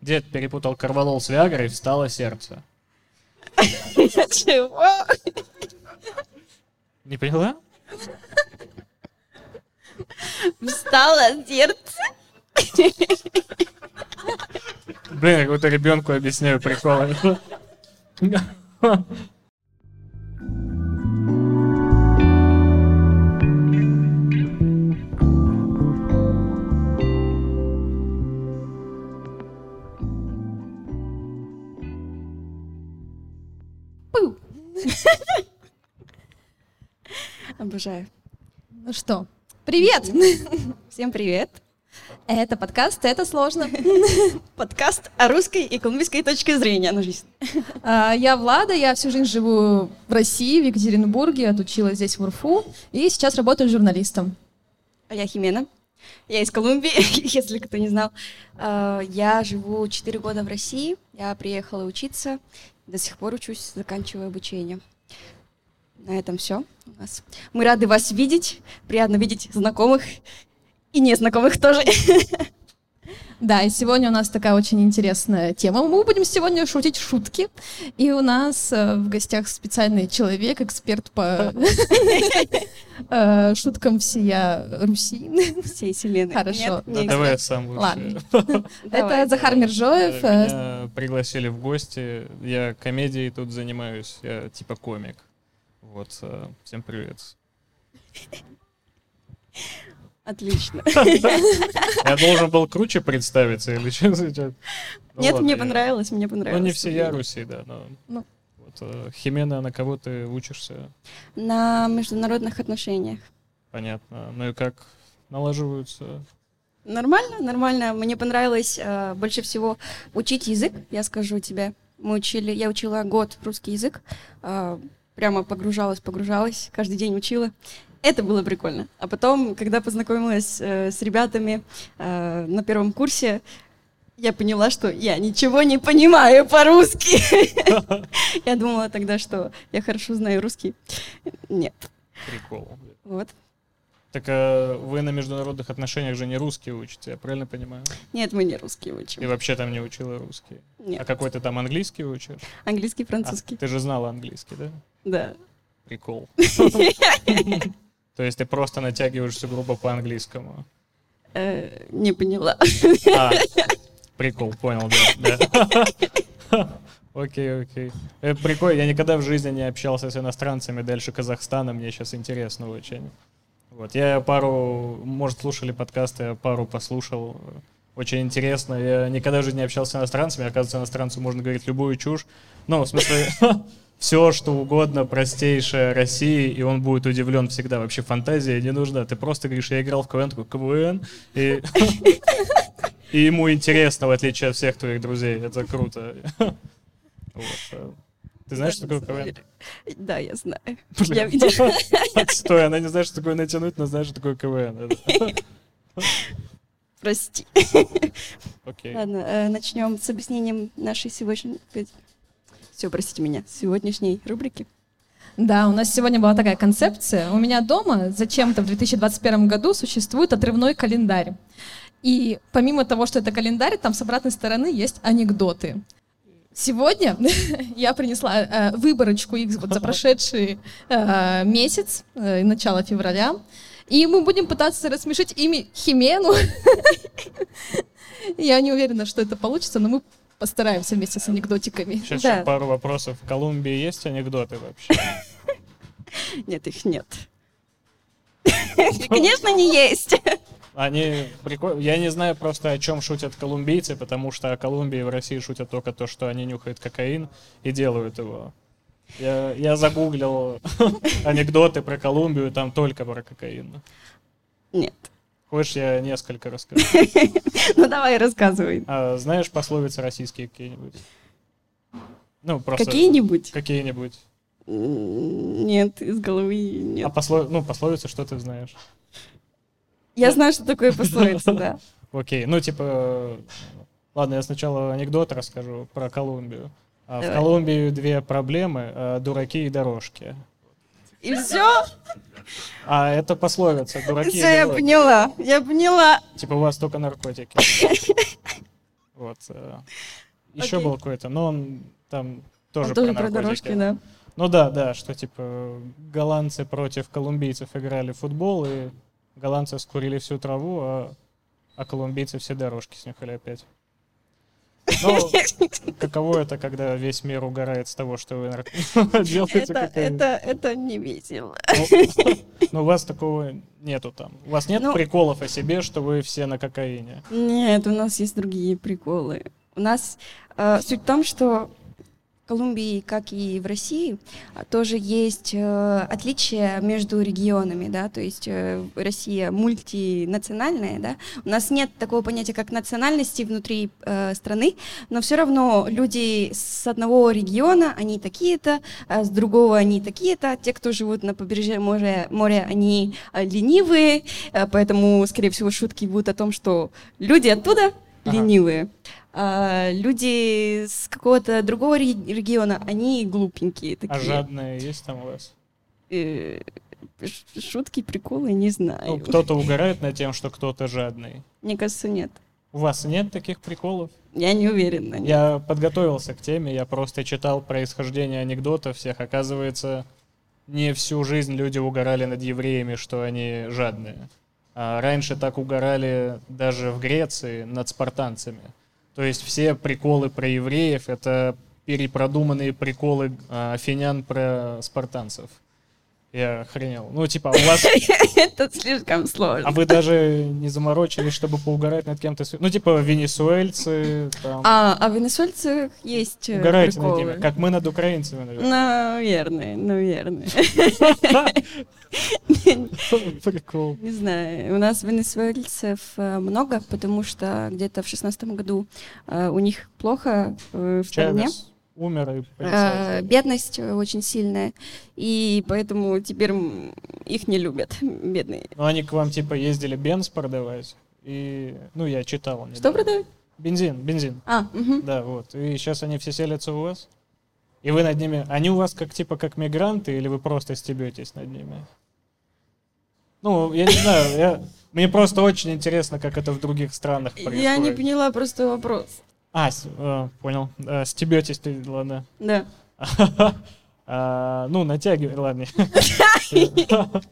Дед перепутал карвалол с Виагрой, встало сердце. Чего? Не поняла? Встало сердце. Блин, я какому-то ребенку объясняю приколы. Обожаю. Ну что, привет! Всем привет. Это подкаст «Это сложно». Подкаст о русской и колумбийской точке зрения на жизнь. А, Я Влада, я всю жизнь живу в России, в Екатеринбурге, отучилась здесь в УРФУ, и сейчас работаю журналистом. А я Химена. Я из Колумбии, если кто не знал. А, Я живу 4 года в России. Я приехала учиться. До сих пор учусь, заканчиваю обучение. На этом все у нас. Мы рады вас видеть. Приятно видеть знакомых и незнакомых тоже. Да, и сегодня у нас такая очень интересная тема. Мы будем сегодня шутить шутки, и у нас э, в гостях специальный человек, эксперт по э, шуткам всея Руси. Всей вселенной. Хорошо. Давай я сам. Ладно. Это Захар Миржоев. э, Меня пригласили в гости. Я комедией тут занимаюсь. Я типа комик. Вот, всем привет. Отлично. Я должен был круче представиться или что? Ну Нет, мне понравилось, мне Ну, понравилось. не все я Руси, да, но... Ну. Э, Химена, на кого ты учишься? На международных отношениях. Понятно. Ну и как налаживаются? Нормально, нормально. Мне понравилось э, больше всего учить язык, я скажу тебе. Мы учили, я учила год русский язык, э, прямо погружалась, погружалась, каждый день учила. Это было прикольно. А потом, когда познакомилась э, с ребятами э, на первом курсе, я поняла, что я ничего не понимаю по-русски. Я думала тогда, что я хорошо знаю русский. Нет. Прикол. Вот. Так э, вы на международных отношениях же не русский учите, я правильно понимаю? Нет, мы не русские И учим. вообще там не учила русский. А Нет. какой ты там английский учишь? Английский, А, французский. ты же знала английский, да? Да. Прикол. То есть ты просто натягиваешься грубо по-английскому. Э, не поняла. А, прикол, понял, да. да. Окей, окей. Э, Прикольно, я никогда в жизни не общался с иностранцами дальше Казахстана, мне сейчас интересно очень. Вот, я пару, может, слушали подкасты, я пару послушал. Очень интересно. Я никогда в жизни не общался с иностранцами. Оказывается, иностранцу можно говорить любую чушь. Ну, в смысле, все, что угодно, простейшее России, и он будет удивлен всегда. Вообще фантазия не нужна. Ты просто говоришь, я играл в КВН, такой КВН, и, и ему интересно, в отличие от всех твоих друзей. Это круто. Э. Ты знаешь, что такое КВН? Да, я знаю. Я видела. Отстой, она не знает, что такое натянуть, но знает, что такое КВН. Прости. Ладно, э, начнем с объяснением нашей сегодняшней... Все, простите меня. Сегодняшней рубрики. Да, у нас сегодня была такая концепция. У меня дома зачем-то в 2021 году существует отрывной календарь. И помимо того, что это календарь, там с обратной стороны есть анекдоты. Сегодня я принесла э, выборочку их вот за прошедший э, месяц, э, начало февраля. И мы будем пытаться рассмешить ими Химену. Я не уверена, что это получится, но мы постараемся вместе с анекдотиками. Сейчас Да. еще пару вопросов. В Колумбии есть анекдоты вообще? Нет, их нет. Конечно, не есть. Они прикольные. Я не знаю просто, о чем шутят колумбийцы, потому что о Колумбии в России шутят только то, что они нюхают кокаин и делают его. Я, я загуглил анекдоты про Колумбию, там только про кокаин. Нет. Хочешь, я несколько расскажу? Ну давай, рассказывай. А, знаешь пословицы российские какие-нибудь? Ну, просто... Какие-нибудь? Какие-нибудь. Нет, из головы А нет. послов... ну, пословицы, что ты знаешь? Я знаю, что такое пословица, да. Окей, ну, типа... Ладно, я сначала анекдот расскажу про Колумбию. А в. Колумбии две проблемы э, — дураки и дорожки. И все? А это пословица «дураки Все, я дорожки». поняла. Я поняла. Типа у вас только наркотики. Вот. э, Еще был какой-то, но он там тоже тоже про наркотики. дорожки, да. Ну да, да, что типа голландцы против колумбийцев играли в футбол, и голландцы скурили всю траву, а, а колумбийцы все дорожки снюхали опять. Ну, каково это, когда весь мир угорает с того, что вы делаете Это, это, это не. Ну, ну, у вас такого нету там. У вас нет Ну- приколов о себе, что вы все на кокаине. Нет, у нас есть другие приколы. У нас э, суть в том, что Колумбии, как и в России, а, тоже есть э, отличия между регионами, да, то есть э, Россия мультинациональная, да, у нас нет такого понятия, как национальности внутри э, страны, но все равно люди с одного региона, они такие-то, а с другого они такие-то, те, кто живут на побережье моря, моря они э, ленивые, э, поэтому, скорее всего, шутки будут о том, что люди оттуда Ага. ленивые, а люди с какого-то другого ре- региона, они глупенькие А такие. жадные есть там у вас? Э, шутки, приколы, не знаю. Ну, кто-то угорает над тем, что кто-то жадный. Мне кажется, нет. У вас нет таких приколов? Я не уверена. нет. Я подготовился к теме, я просто читал происхождение анекдотов всех. Оказывается, не всю жизнь люди угорали над евреями, что они жадные. А раньше так угорали даже в Греции над спартанцами. То есть все приколы про евреев — это перепродуманные приколы а, афинян про спартанцев. Я охренел. Ну, типа, у вас... Это слишком сложно. А вы даже не заморочились, чтобы поугарать над кем-то? Ну, типа, венесуэльцы, там... А, а венесуэльцах есть э, Угорайте над приколы. ними, как мы над украинцами, наверное. Наверное, наверное. Прикол. Не знаю, у нас венесуэльцев э, много, потому что где-то в шестнадцатом году э, у них плохо в стране. Умер и Э. Бедность очень сильная, и поэтому теперь их не любят, бедные. Ну, они к вам, типа, ездили бенз продавать, и... Ну, я читал. Что недавно. продают? Бензин, бензин. А, мгм. Да, вот. И сейчас они все селятся у вас? И вы над ними... Они у вас как, типа, как мигранты, или вы просто стебетесь над ними? Ну, я не знаю, я... Мне просто очень интересно, как это в других странах происходит. Я не поняла просто вопрос. А, с- э, понял. Э, стебетесь ты, ладно. Да. А, Ну, натягивай, ладно.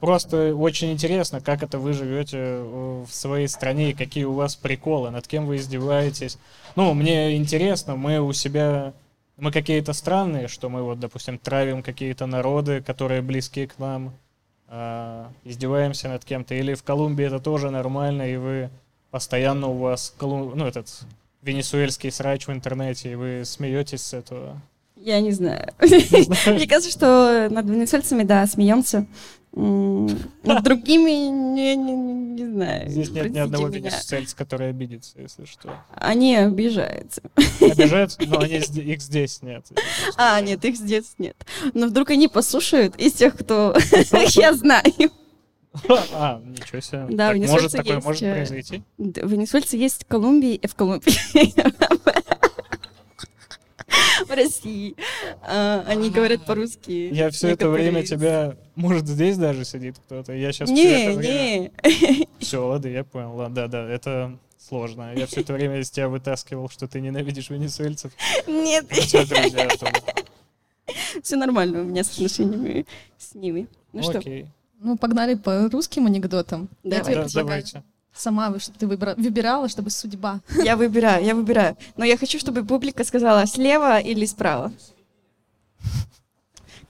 Просто очень интересно, как это вы живете э, в своей стране и какие у вас приколы, над кем вы издеваетесь. Ну, мне интересно, мы у себя, мы какие-то странные, что мы вот, допустим, травим какие-то народы, которые близки к нам, а, издеваемся над кем-то. Или в Колумбии это тоже нормально, и вы постоянно у вас, колу- ну, этот венесуэльский срач в интернете, и вы смеетесь с этого. Я не знаю. Мне кажется, что над венесуэльцами, да, смеемся. Над другими не, не- не- знаю. Здесь нет ни одного венесуэльца, который обидится, если что. Они обижаются. Обижаются, но они, их здесь нет. А, нет, их здесь нет. Но вдруг они послушают из тех, кто я знаю. А, ничего себе. Да, Так может такое есть, может э, произойти? Да, Венесуэльцы есть в Колумбии, э, в Колумбии. В России. А, Они говорят по-русски. Я все это время тебя... Может, здесь даже сидит кто-то? Я сейчас Не, не. Все, ладно, я понял. Ладно, да, да, это сложно. Я все это время из тебя вытаскивал, что ты ненавидишь венесуэльцев. Нет, друзья там. все нормально у меня с отношениями с ними. Ну что, Окей. Ну, погнали по русским анекдотам. Я Давай. тебе Да, предлагаю. давайте. Сама ты выбра- выбирала, чтобы судьба. я выбираю, я выбираю. Но я хочу, чтобы публика сказала слева или справа.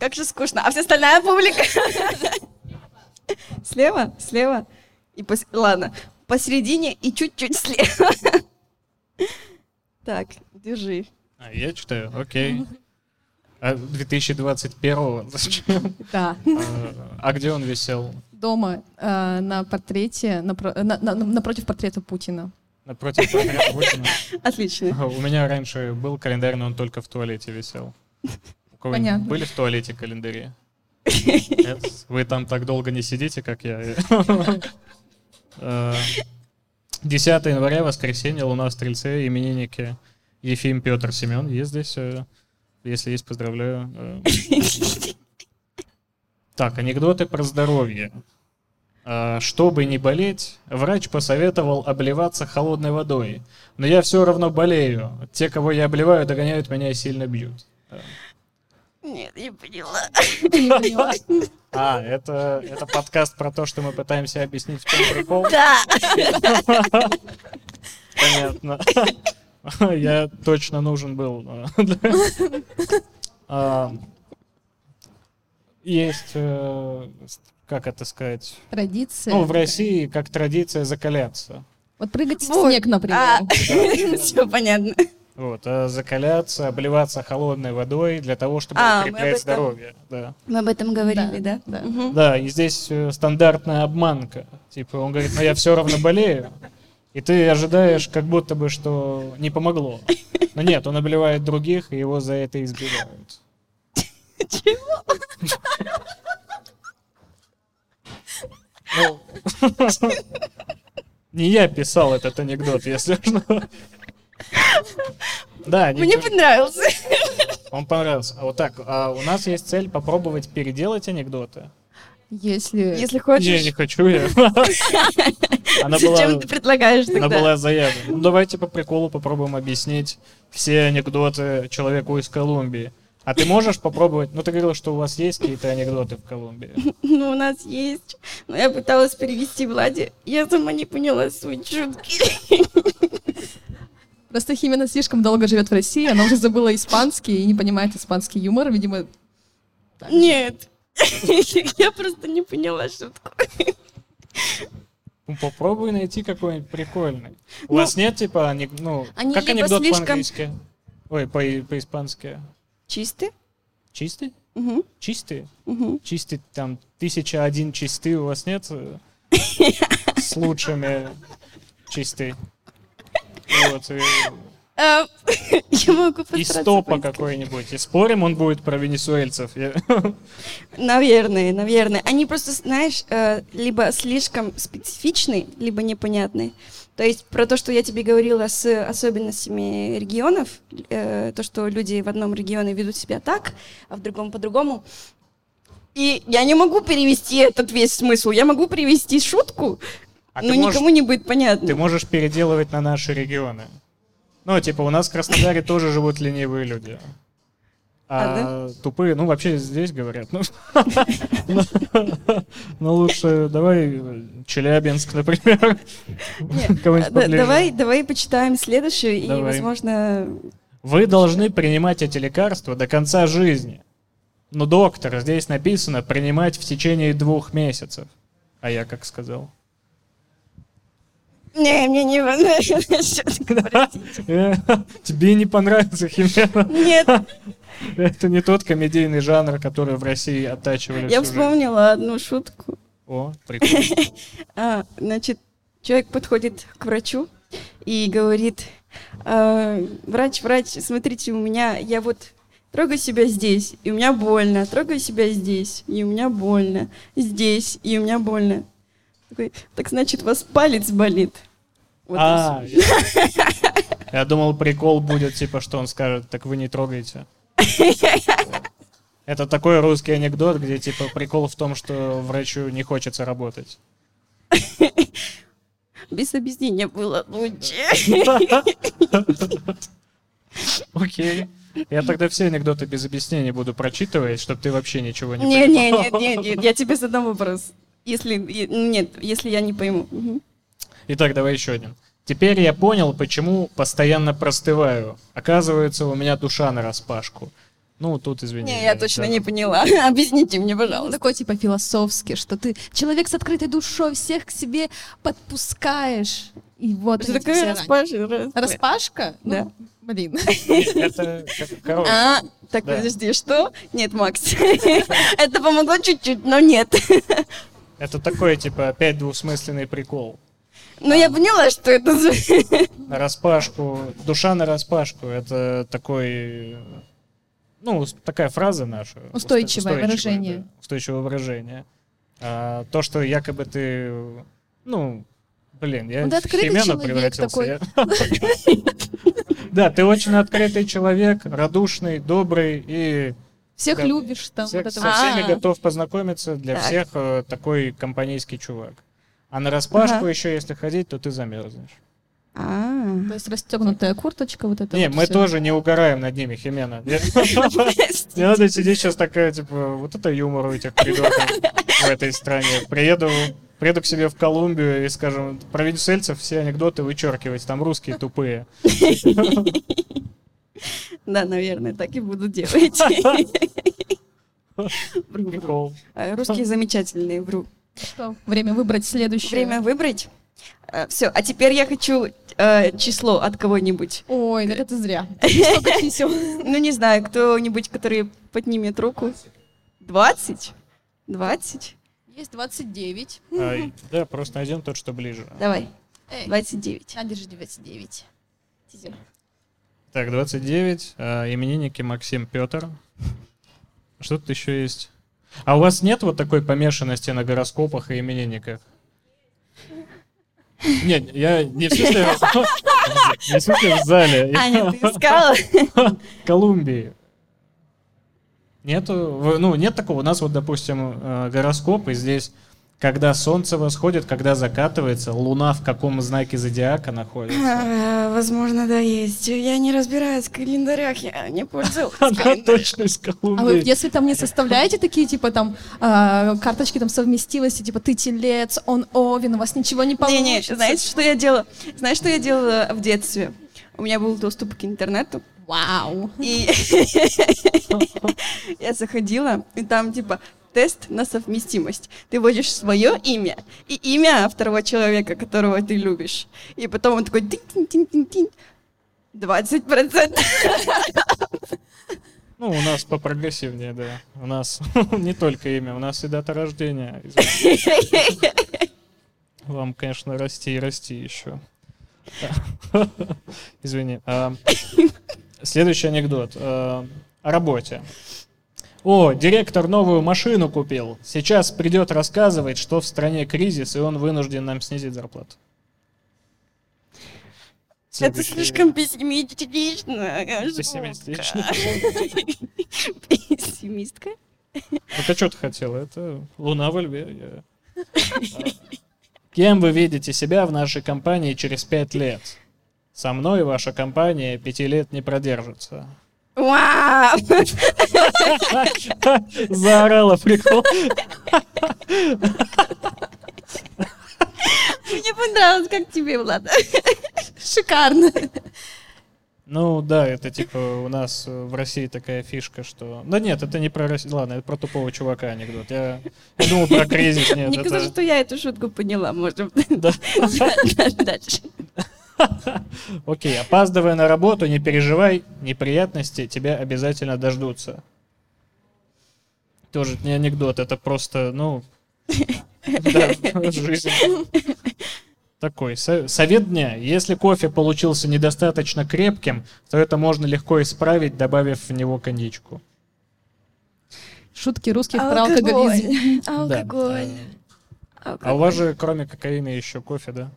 Как же скучно. А вся остальная публика? Слева, слева. И пос- Ладно, посередине и чуть-чуть слева. Так, держи. А, я читаю, окей. А 2021 зачем? Да. А, А где он висел? Дома э, на портрете, напро- на- на- напротив портрета Путина. Напротив портрета Путина? Отлично. Ага, У меня раньше был календарь, но он только в туалете висел. У Понятно. были в туалете календари? Нет? Вы там так долго не сидите, как я. Э, 10 января, воскресенье, Луна в Стрельце, именинники Ефим, Петр, Семен. Есть здесь? Э, Если есть, поздравляю. Э, Так, анекдоты про здоровье. А, Чтобы не болеть, врач посоветовал обливаться холодной водой. Но я все равно болею. Те, кого я обливаю, догоняют меня и сильно бьют. Нет, не поняла. Не поняла. А, это, это подкаст про то, что мы пытаемся объяснить, в чем прикол. Да. Понятно. Я точно нужен был. А, Есть, э, как это сказать, Традиция. ну, в. России как традиция закаляться. Вот прыгать в снег, например. Все понятно. Вот, а закаляться, обливаться холодной водой для того, чтобы А, укреплять этом. здоровье. Да. Мы об этом говорили, да? Да. Мгм. да, и здесь э, стандартная обманка. Типа, он говорит, ну я все равно болею. И ты ожидаешь, как будто бы, что не помогло. Но нет, он обливает других, и его за это избивают. Ну, Не я писал этот анекдот, если что. Да, не Мне понравился. он понравился. А вот так, а у нас есть цель попробовать переделать анекдоты. Если... Если Не, хочешь, не хочу я. Она была, зачем ты предлагаешь она тогда? была заявлена. Ну, давайте по приколу попробуем объяснить все анекдоты человеку из Колумбии. А ты можешь попробовать? Ну, ты говорила, что у вас есть какие-то анекдоты в Колумбии. Ну, у нас есть. Но я пыталась перевести Владе. Я сама не поняла суть шутки. Просто Химена слишком долго живет в России, она уже забыла испанский и не понимает испанский юмор, видимо. Нет. Я просто не поняла шутку. Ну, попробуй найти какой-нибудь прикольный. У Ну, вас нет, типа, ну, они как либо анекдот по-английски? Ой, по- по-испански. Чистый? Чистый? Угу, Чистый? угу. Чистый, там, тысяча один чистый у вас нет? э, С лучшими чистый. Вот, А, Я могу и стопа какой-нибудь. И спорим, он будет про венесуэльцев. Наверное, наверное. Они просто, знаешь, э, либо слишком специфичны, либо непонятны. То есть про то, что я тебе говорила с особенностями регионов, э, то, что люди в одном регионе ведут себя так, а в другом по-другому. И я не могу перевести этот весь смысл. Я могу перевести шутку, А но ты можешь- никому не будет понятно. Ты можешь переделывать на наши регионы. Ну, типа, у нас в Краснодаре тоже живут ленивые люди. А, тупые, ну, вообще здесь говорят. Ну, ну, лучше давай э, Челябинск, например. Да- поближе. давай, давай почитаем следующую, и, возможно, Вы должны принимать эти лекарства до конца жизни. Но, доктор, здесь написано принимать в течение двух месяцев. А я как сказал? Не, мне не. Э, Тебе не понравится химера. Нет, Это не тот комедийный жанр, который в России оттачивали я вспомнила одну шутку. О, прикольно. А, значит, человек подходит к врачу и говорит, «А, врач, врач, смотрите, у меня, я вот трогаю себя здесь, и у меня больно, трогаю себя здесь, и у меня больно, здесь, и у меня больно. Такой, так значит, у вас палец болит. Вот А, я думал, прикол будет, типа, что он скажет, так вы не трогайте. Это такой русский анекдот, где, типа, прикол в том, что врачу не хочется работать. Без объяснения было лучше. Окей. Я тогда все анекдоты без объяснений буду прочитывать, чтобы ты вообще ничего не понимал. нет, нет, нет, я тебе задам вопрос. Если, нет, если я не пойму. Итак, давай еще один. Теперь я понял, почему постоянно простываю. Оказывается, у меня душа на распашку. Ну, тут извини. Не, я точно да. не поняла. Объясните мне, Он пожалуйста. такой типа философский, что ты человек с открытой душой, всех к себе подпускаешь. И вот Что они такое все распашка? Распашка? Ну, Да. Блин. Нет, Это, А, так, Да. подожди, что? Нет, Макс. Это помогло чуть-чуть, но нет. Это такой, типа, опять двусмысленный прикол. Но я поняла, что это за... На распашку, душа на распашку, это такой, ну, такая фраза наша. уста- Устойчивое выражение. да, устойчивое выражение. А, то, что якобы ты, ну, блин, я Ну, ты в человек превратился. такой. я- Да, ты очень открытый человек, радушный, добрый и Всех Да. любишь, там Всех- вот со всеми А. готов познакомиться, для Так. всех э, такой компанейский чувак. А на распашку Ага. еще, если ходить, то ты замерзнешь. А. То есть расстегнутая курточка, вот это Не, вот мы всё. тоже не угораем над ними, Химена. Не не надо сидеть сейчас такая, типа, вот это юмор у этих придурков в этой стране. Приеду, приеду к себе в Колумбию и, скажем, про венесуэльцев все анекдоты вычеркивать, там русские тупые. Да, наверное, так и буду делать. Прикол. А, Русские замечательные, вру. Что, время выбрать следующее. Время выбрать. Все, а теперь я хочу э, число от кого-нибудь. Ой, так это зря. Сколько чисел? Ну, не знаю, кто-нибудь, который поднимет руку. 20? 20? Есть 29. А, Да, просто найдем тот, что ближе. Давай, Эй, 29. на, держи 29. Тизер. Так, 29. а, Именинники Максим Петр. Что тут еще есть? А у вас нет вот такой помешанности на гороскопах и именинниках? Нет, я не в смысле, не в смысле в зале. Аня, ты искала? Колумбии. Нету, ну, нет такого. У нас вот, допустим, э, гороскоп, и здесь, когда солнце восходит, когда закатывается, луна в каком знаке зодиака находится. Возможно, да, есть. Я не разбираюсь в календарях, я не пользовалась Она точно из А вы Колумбии. детстве там не составляете такие, типа, там, а, карточки там совместилости, типа, ты телец, он овен, у вас ничего не получится? Не-не, знаете, что я делала? Знаешь, что я делала в детстве? У меня был доступ к интернету, Вау. и я заходила, и там, типа, тест на совместимость. Ты вводишь свое имя и имя второго человека, которого ты любишь. И потом он такой тин-тин-тин-тин-тин. 20%. Ну, у нас попрогрессивнее, да. У нас не только имя, у нас и дата рождения. Вам, конечно, расти и расти еще. Извини. А, Следующий анекдот. А, О работе. О, директор новую машину купил. Сейчас придет рассказывать, что в стране кризис, и он вынужден нам снизить зарплату. Это слишком пессимистично. Пессимистично. Пессимистка? Ну ты что ты хотела? Это Луна во льве. я- А. Кем вы видите себя в нашей компании через пять лет? Со мной ваша компания пяти лет не продержится. Вау! Заорала прикол. Мне понравилось, как тебе, Влада. Шикарно. Ну да, это типа у нас в России такая фишка, что... Да нет, это не про Россию. Ладно, это про тупого чувака анекдот. Я, я думал про кризис. Нет, Мне это... кажется, что я эту шутку поняла, может. Да. Дальше. Окей, опаздывая на работу, не переживай, неприятности тебя обязательно дождутся. Тоже не анекдот, это просто, ну, да, жизнь. Такой со- совет дня. Если кофе получился недостаточно крепким, то это можно легко исправить, добавив в него коньячку. Шутки русских про алкоголизм. Алкоголь. А у вас же, кроме кокаина, еще кофе, да?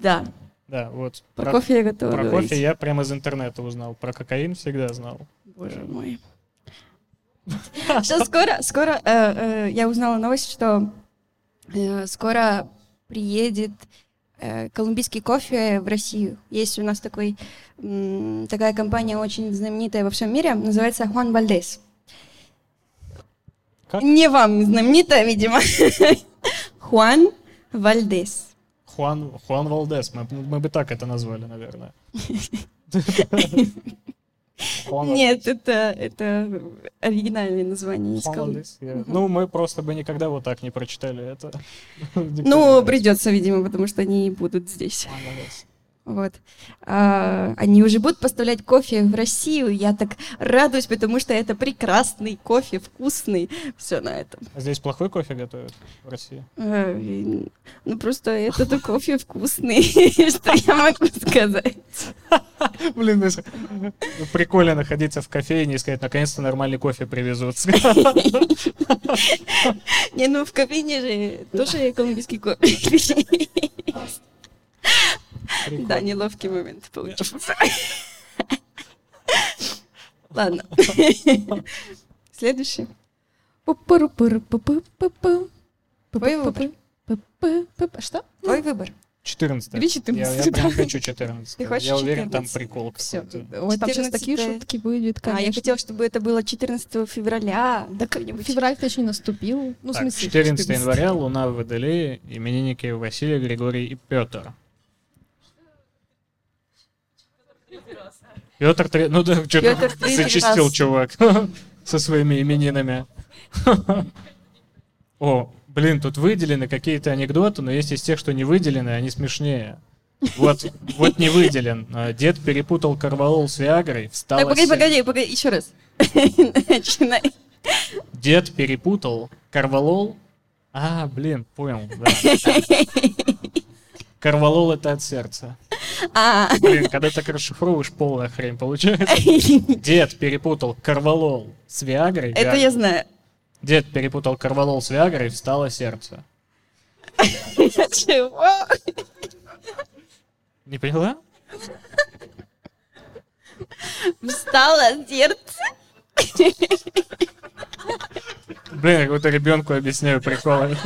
Да, Да, вот. про кофе я готова про говорить. кофе я прямо из интернета узнал. Про кокаин всегда знал. Боже мой. Что скоро, скоро э, э, я узнала новость, что э, скоро приедет колумбийский кофе в Россию. Есть у нас такой, такая компания очень знаменитая во всем мире, называется Хуан Вальдес. Как? Не вам знаменитая, видимо. Хуан Вальдес. Хуан, Хуан Валдес, мы, мы бы так это назвали, наверное. Нет, это, это оригинальное название я- Ну, мы просто бы никогда вот так не прочитали это. Ну, придется, видимо, потому что они будут здесь. Вот. А, они уже будут поставлять кофе в Россию. Я так радуюсь, потому что это прекрасный кофе, вкусный. Все на этом. А здесь плохой кофе готовят в России? И- Ну, просто этот кофе вкусный. Что я могу сказать? Блин, прикольно находиться в кофейне и сказать, наконец-то нормальный кофе привезут. Не, ну в кофейне же тоже колумбийский кофе. Да, неловкий момент получился. Ладно. Следующий. Твой выбор. Что? Твой выбор. 14. Или 14, Я, я прям хочу 14. Ты хочешь я уверен, там 14? прикол Все. Ой, там сейчас такие 14-е. шутки будет, А, я конечно. хотела, чтобы это было 14 февраля. Да еще не наступил. Ну, в Так, смысле, 14 января, Луна в Водолее, именинники Василий, Григорий и Петр. Петр, три- ну да, что-то третий зачистил чувак со своими именинами. О, блин, тут выделены какие-то анекдоты, но есть из тех, что не выделены, они смешнее. Вот, вот не выделен. А, Дед перепутал корвалол с Виагрой, встал Так, погоди, погоди, погоди, еще раз. Начинай. Дед перепутал корвалол. А, блин, понял, да. Корвалол это от сердца. А, Блин, когда так расшифровываешь, полная хрень получается. Дед перепутал корвалол с Виагрой. это я знаю. Дед перепутал корвалол с Виагрой, встало сердце. Чего? Не поняла? Встало сердце. Блин, я какому-то ребенку объясняю приколы.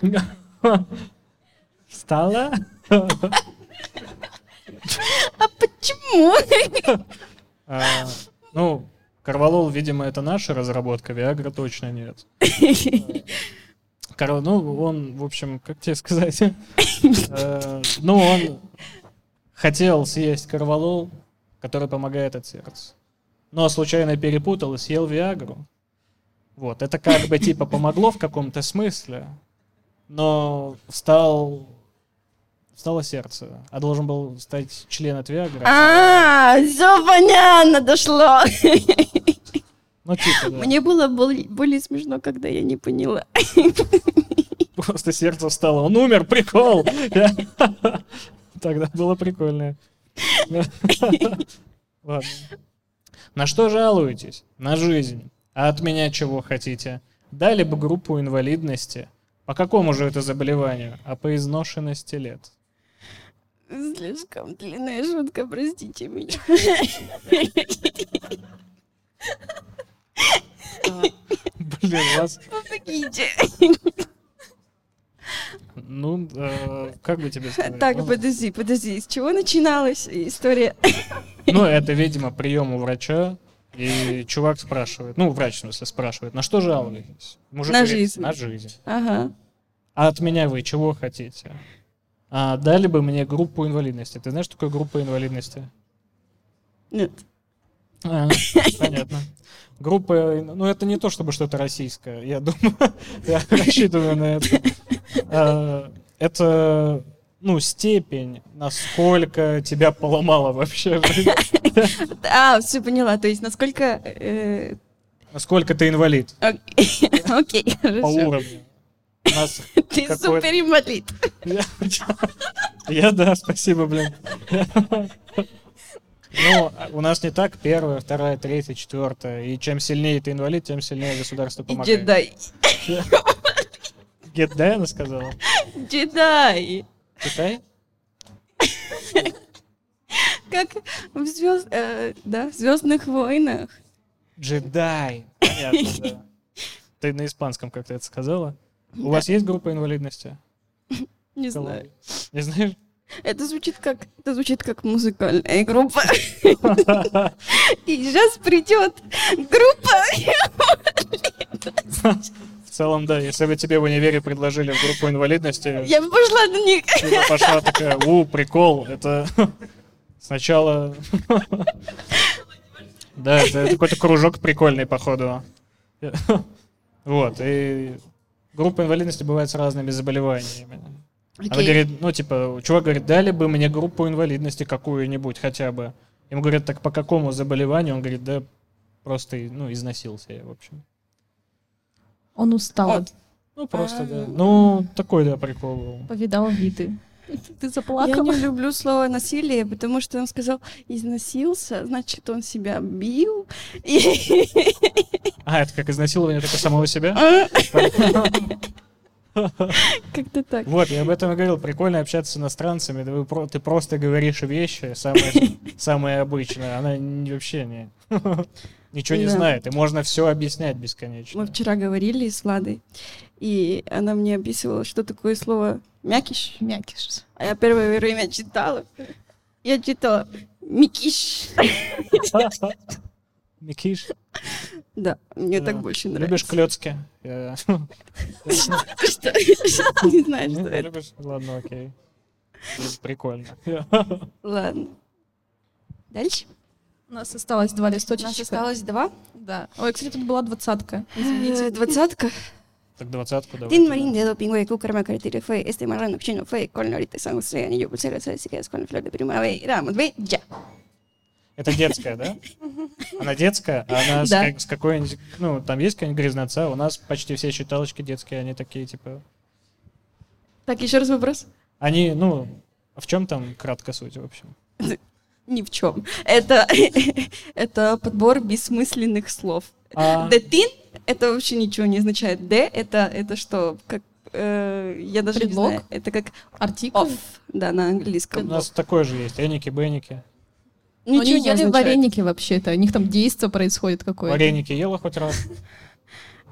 Встала? Почему? А, ну, Корвалол, видимо, это наша разработка, Виагра точно нет. Кор- ну, он, в общем, как тебе сказать? Э, Ну, он хотел съесть Корвалол, который помогает от сердца. Но случайно перепутал и съел Виагру. Вот, это как бы типа помогло в каком-то смысле, но встал встало сердце, а должен был стать член от Виагры. А, все понятно, дошло. Ну, типа, да. Мне было бол- более смешно, когда я не поняла. Просто сердце встало. Он умер, прикол! Тогда было прикольно. Ладно. На что жалуетесь? На жизнь. А от меня чего хотите? Дали бы группу инвалидности. По какому же это заболеванию? А по изношенности лет. Слишком длинная шутка, простите меня. Блин, вас... Помогите. Ну, э, как бы тебе сказать? Так, Ну, подожди, подожди. С чего начиналась история? Ну, это, видимо, прием у врача. И чувак спрашивает, ну, врач, в смысле, спрашивает, на что жалуетесь? Мужик На говорит, жизнь. На жизнь. Ага. А от меня вы чего хотите? А дали бы мне группу инвалидности. Ты знаешь, что такое группа инвалидности? Нет. А, понятно. Группа, ну это не то, чтобы что-то российское, я думаю, я рассчитываю на это. А, Это, ну, степень, насколько тебя поломало вообще, А, все поняла. То есть, насколько... э, насколько ты инвалид Окей, по хорошо. уровню. Нас Ты какой- супер инвалид. Я, я да, спасибо, блин. Ну, у нас не так первая, вторая, третья, четвертая. И чем сильнее ты инвалид, тем сильнее государство помогает. джедай. Гетдай, она сказала? Джедай. Китай? Как в звезд... Да, в Звездных войнах. Джедай. Понятно, да. Ты на испанском как-то это сказала? У вас есть группа инвалидности? Не знаю. Не знаешь? Это звучит как... Это звучит как музыкальная группа. И сейчас придет группа. В целом, да. Если бы тебе в универе предложили в группу инвалидности, Я бы пошла на них. пошла такая, у, прикол, это сначала... Да, это какой-то кружок прикольный, походу. Вот, и группа инвалидности бывает с разными заболеваниями. Она Окей. говорит, ну, типа, чувак говорит, дали бы мне группу инвалидности какую-нибудь хотя бы. Ему говорят, так по какому заболеванию? Он говорит, да просто, ну, износился я, в общем. Он устал, от- Ну, просто, да. А. Ну, такой, да, прикол был. повидал виды. Ты Я заплакала. не люблю слово насилие, потому что он сказал износился, значит, он себя бил. И- А, это как изнасилование только самого себя? Как-то так. Вот, я об этом и говорил. Прикольно общаться с иностранцами. да вы про- ты просто говоришь вещи, самые, самые обычные. Она не- вообще не... ничего не Да. знает, и можно все объяснять бесконечно. Мы вчера говорили с Владой, и она мне описывала, что такое слово «мякиш». Мякиш. А я первое время читала. Я читала «микиш». Микиш, Да, мне так больше любишь нравится. клёцки? Я- Что? Не знаю, что это. Любишь? Ладно, окей. Прикольно. Ладно. Дальше. У нас осталось два У листочка. нас осталось два. Да. Ой, кстати, тут была двадцатка. Э, Извините. Двадцатка. Так двадцатку давай. Tin Marín de doping y Cucarama Carretera fue este marrano chino fue con ahorita San José anillo pulsera se quedas con la flor de primavera. Vamos, ve, ya. Это детская, да? Она детская, а она с, Да. как- с какой-нибудь... Ну, там есть какая-нибудь грязноца? У нас почти все считалочки детские, они такие, типа... Так, еще раз вопрос. Они, ну, в чем там кратко суть, в общем? Ни в чем. Это, это подбор бессмысленных слов. А, The tin это вообще ничего не означает. The это, это что? Как, э, я даже Предлог? не знаю. Это как Артикль. off, да, на у английском. нас такое же есть. Эники, беники. Но Ничего они не ели означает. вареники вообще-то. У них там действо происходит какое-то. Вареники ела хоть раз?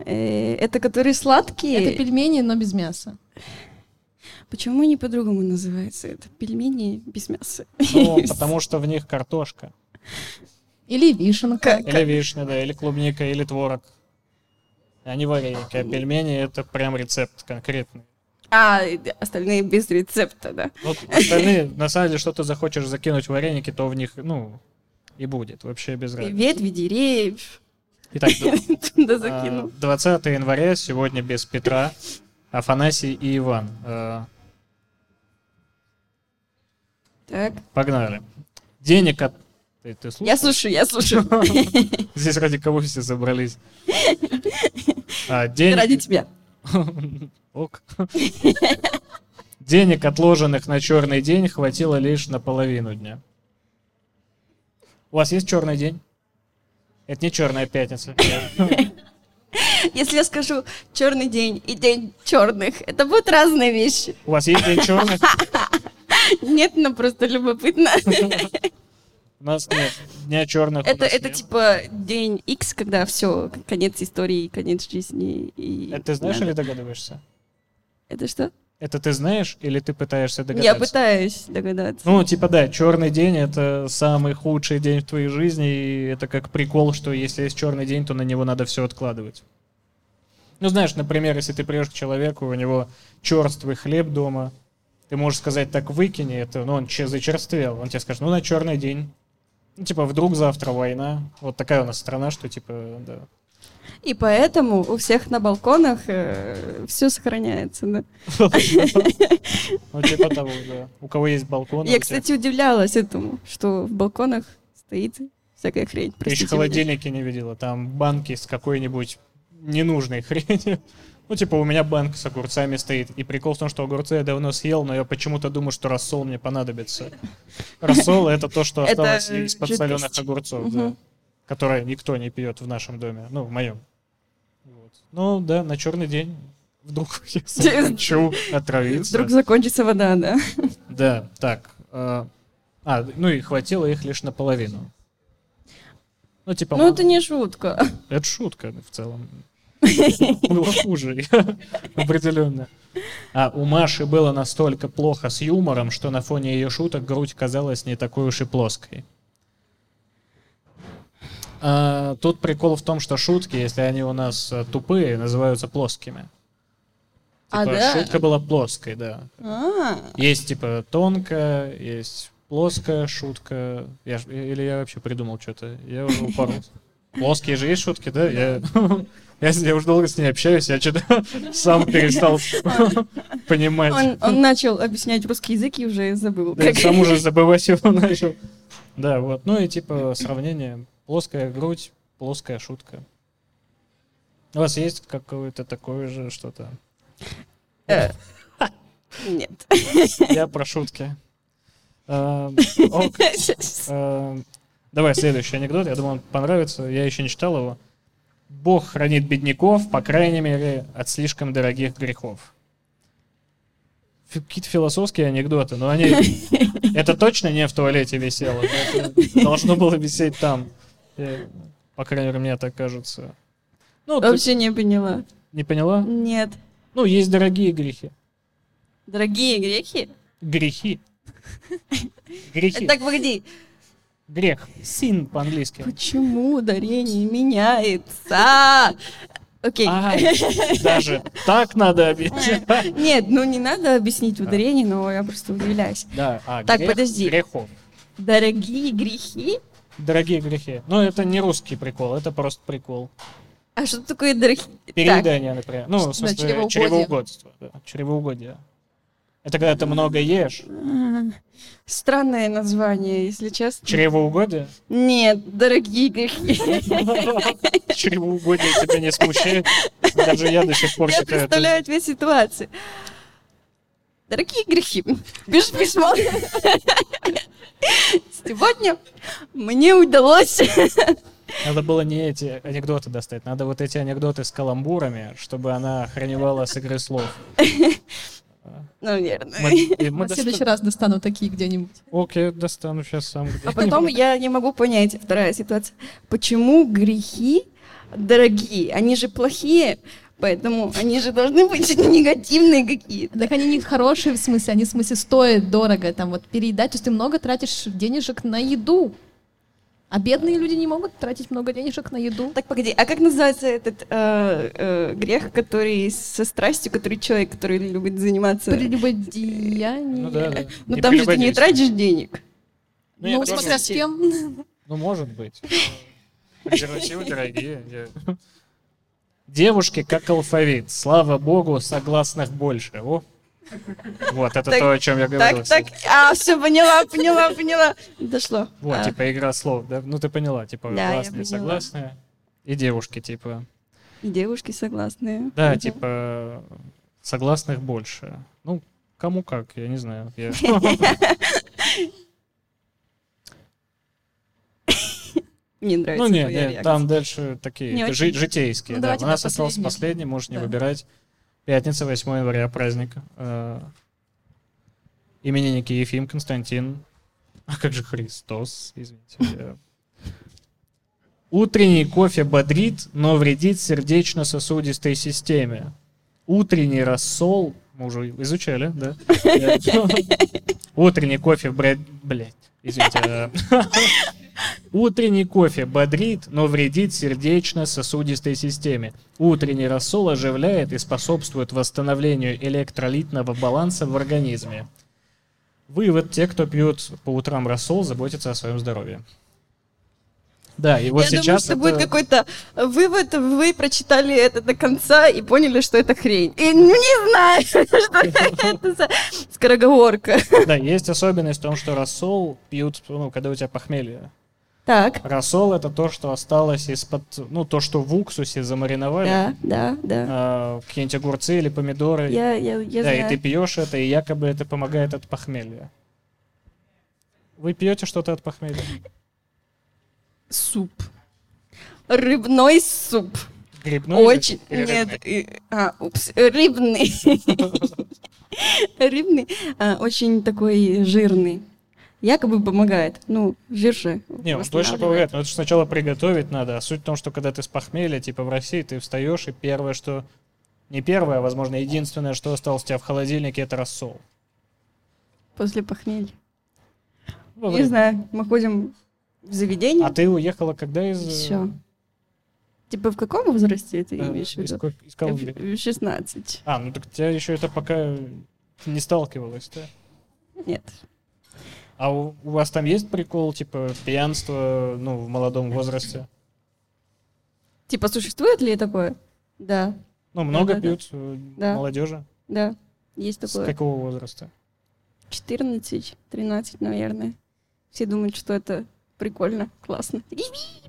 Э, это которые сладкие. Это пельмени, но без мяса. Почему они по-другому называются? Это пельмени без мяса. Ну, потому что в них картошка. Или вишенка. Или вишня, да, или клубника, или творог. Они вареники, а пельмени это прям рецепт конкретный. А, остальные без рецепта, да. Вот остальные, на самом деле, что ты захочешь закинуть в вареники, то в них, ну, и будет. Вообще без разницы. Ветви деревьев Итак, туда а, закинул. 20 января, сегодня без Петра, Афанасий и Иван. А, Так. Погнали. Денег от... Ты, ты Я слушаю, я слушаю. Здесь ради кого все собрались? А, денег... Ради тебя. Ок. Денег, отложенных на черный день, хватило лишь на половину дня. У вас есть черный день? Это не черная пятница. Если я скажу черный день и день черных, это будут разные вещи. У вас есть день черных? Нет, ну просто любопытно. У нас нет. Дня черных. Это, это нет. типа день X, когда все, конец истории, конец жизни. И Это ты знаешь надо- или догадываешься? Это что? Это ты знаешь или ты пытаешься Я догадаться? пытаюсь догадаться. Ну, типа, да, черный день это самый худший день в твоей жизни, и это как прикол, что если есть черный день, то на него надо все откладывать. Ну, знаешь, например, если ты придешь к человеку, у него черствый хлеб дома, ты можешь сказать, так выкини это, ну, он че зачерствел. Он тебе скажет, ну, на черный день. Ну, типа, вдруг завтра война. Вот такая у нас страна, что, типа, да. И поэтому у всех на балконах все сохраняется. Да? Ну, типа того, да. У кого есть балкон. Я, кстати, удивлялась этому, что в балконах стоит всякая хрень. Ты еще холодильники не видела. Там банки с какой-нибудь ненужной хренью. Ну, типа, у меня банк с огурцами стоит. И прикол в том, что огурцы я давно съел, но я почему-то думаю, что рассол мне понадобится. Рассол — это то, что осталось из-под жидкость. соленых огурцов, да. Которое никто не пьет в нашем доме. Ну, в моем. Ну, да, на черный день. Вдруг я хочу отравиться. Вдруг закончится вода, да. Да, так. э, А, ну и хватило их лишь наполовину. Ну, типа, Ну, это не шутка. это шутка в целом. Было хуже, определенно. А у Маши было настолько плохо с юмором, что на фоне ее шуток грудь казалась не такой уж и плоской. А, тут прикол в том, что шутки, если они у нас э, тупые, называются плоскими. А, Типа, да? шутка была плоской, да. А, Есть типа тонкая, есть плоская шутка. Я, или я вообще придумал что-то. Я уже упоролся. Плоские же есть шутки, да? Я, я, с- я уже долго с ней общаюсь, я что-то сам перестал понимать. Он, он начал объяснять русский язык и уже забыл. Да, я как- сам уже забывать его начал. Да, вот. Ну и типа сравнение. Плоская грудь, плоская шутка. У вас есть какое-то такое же что-то? Э, Нет. Я про шутки. Ок. Эм, Давай следующий анекдот. Я думаю, он понравится. Я еще не читал его. Бог хранит бедняков, по крайней мере, от слишком дорогих грехов. Какие-то философские анекдоты, но они... Это точно не в туалете висело. Должно было висеть там. По крайней мере, мне так кажется. Ну, ты Вообще не поняла. не поняла? Нет. Ну, есть дорогие грехи. Дорогие грехи? Грехи. Грехи. Так, погоди. Грех. Син по-английски. Почему ударение меняется? Окей. А, даже так надо объяснить. Нет, ну не надо объяснить ударение, но я просто удивляюсь. Да, а, Так, грех подожди. Грехов. Дорогие грехи? Дорогие грехи. Ну, это не русский прикол, это просто прикол. А что такое дорогие? Так, Переедание, например. Ну, в смысле, чревоугодие. чревоугодство. да, Чревоугодие. Это когда ты много ешь. странное название, если честно. Чревоугодие? Нет, дорогие грехи. Чревоугодие тебя не смущает? Даже я до сих пор Я считаю это... представляю две ситуации. Дорогие грехи, пишешь письмо. Сегодня мне удалось... Надо было не эти анекдоты достать, надо вот эти анекдоты с каламбурами, чтобы она охраневала с игры слов. Наверное. Мы- и мы В следующий раз достану такие где-нибудь. Окей, достану сейчас сам. А потом я не могу понять, вторая ситуация. Почему грехи дорогие? Они же плохие, поэтому они же должны быть негативные какие-то. Так они не хорошие в смысле, они в смысле стоят дорого. Там вот переедать, то есть ты много тратишь денежек на еду. А бедные люди не могут тратить много денежек на еду. Так, погоди, а как называется этот э, э, грех, который со страстью, который человек, который любит заниматься? Прелюбодеяние. Ну да, да. Ну Не там же ты не тратишь денег. Ну, Ну, смотря с кем. Ну, может быть. Презервативы дорогие. Девушки как алфавит. Слава богу, согласных больше. О. Вот, это Так, то, о чем я говорил. Так, так, а, все, поняла, поняла, поняла. Дошло. Вот, А, типа игра слов, да? Ну, ты поняла, типа Да, поняла. согласные. И девушки, типа. И девушки согласные. Да, Мгм. типа согласных больше. Ну, кому как, я не знаю. Я- Мне нравится Ну, нет, нет, там дальше такие житейские. Ну, да. У нас остался последний. можешь не выбирать. Пятница, 8 января, праздник. Э, Именинники Ефим, Константин. А как же Христос, извините. Утренний кофе бодрит, но вредит сердечно-сосудистой системе. Утренний рассол, мы уже изучали, да? Утренний кофе, бред... блядь, извините. Утренний кофе бодрит, но вредит сердечно-сосудистой системе. Утренний рассол оживляет и способствует восстановлению электролитного баланса в организме. Вывод, те, кто пьют по утрам рассол, заботятся о своем здоровье. Да, и вот Я думаю, сейчас что будет это- какой-то вывод, вы прочитали это до конца и поняли, что это хрень. И ну, не знаю, что это за скороговорка. Да, есть особенность в том, что рассол пьют, ну, когда у тебя похмелье. Так, Рассол это то, что осталось из-под, ну, то, что в уксусе замариновали. да, да, да. а, какие-нибудь огурцы или помидоры. Я, я, я да, и знаю. ты пьешь это, и якобы это помогает от похмелья. Вы пьете что-то от похмелья? Суп. Рыбной суп. Грибной? Очень. Нет, рыбный? и- а, упс, рыбный. Рыбный. а, Очень такой жирный. Якобы помогает. Ну, жир же. Не, он точно помогает, но это ж сначала приготовить надо. А суть в том, что когда ты с похмелья, типа в России, ты встаешь, и первое, что... Не первое, а, возможно, единственное, что осталось у тебя в холодильнике, это рассол. После похмелья. Во Не время. знаю, мы ходим в заведение. А ты уехала когда из... э, Всё. Типа в каком возрасте ты э, имеешь в из, виду? ко- из Колумбии? В 16. А, ну так тебя еще это пока не сталкивалось, да? Нет. А у, у вас там есть прикол, типа, пьянство, ну, в молодом возрасте? Типа, существует ли такое? Да, Ну, много Да-да-да. пьют э, Да. молодежи? да. Есть С такое. какого возраста? 14, 13, наверное. Все думают, что это прикольно, классно. Иди,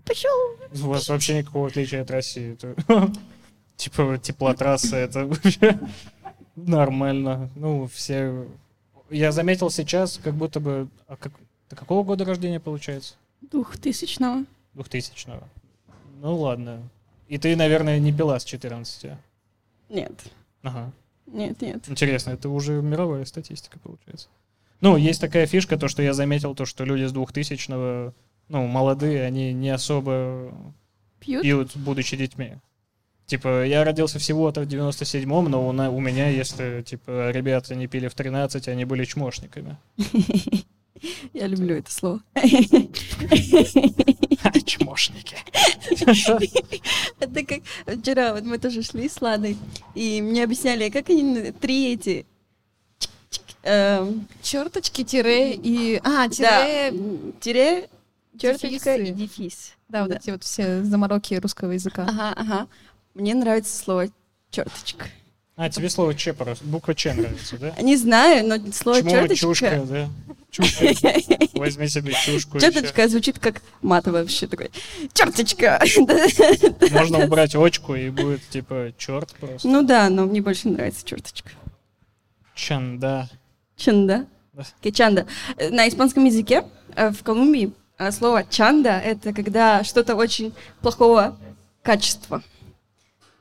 пошел. У вас вообще никакого отличия от России. Это, Типа, теплотрасса, это вообще нормально. Ну, все... Я заметил сейчас, как будто бы... А как... Ты какого года рождения, получается? Двухтысячного. 2000-го. Ну, ладно. И ты, наверное, не пила с 14. Нет, Ага. нет, нет. Интересно, это уже мировая статистика, получается. Ну, есть такая фишка, то, что я заметил, то, что люди с 2000-го, ну, молодые, они не особо Пьют? пьют, будучи детьми. Типа, я родился всего-то в 97-м, но у, на- у меня, если, типа, ребята не пили в 13, они были чмошниками. Я люблю это слово. Чмошники. Это как вчера вот мы тоже шли с Ладой, и мне объясняли, как они три эти... эм, Черточки, тире и... А, тире... тире, черточка и дефис. Да, вот эти вот все замороки русского языка. Ага, ага. Мне нравится слово черточка. А, тебе слово Ч просто, буква Ч нравится, да? Не знаю, но слово Чмо, черточка... чушка, да? Чушка. Возьми себе чушку еще. Черточка звучит как мат вообще такой. Черточка! Можно убрать очку, и будет, типа, черт просто. Ну да, но мне больше нравится черточка. Чанда. Чанда. Да. Окей, Чанда. Э, На испанском языке э, в Колумбии э, слово чанда это когда что-то очень плохого качества.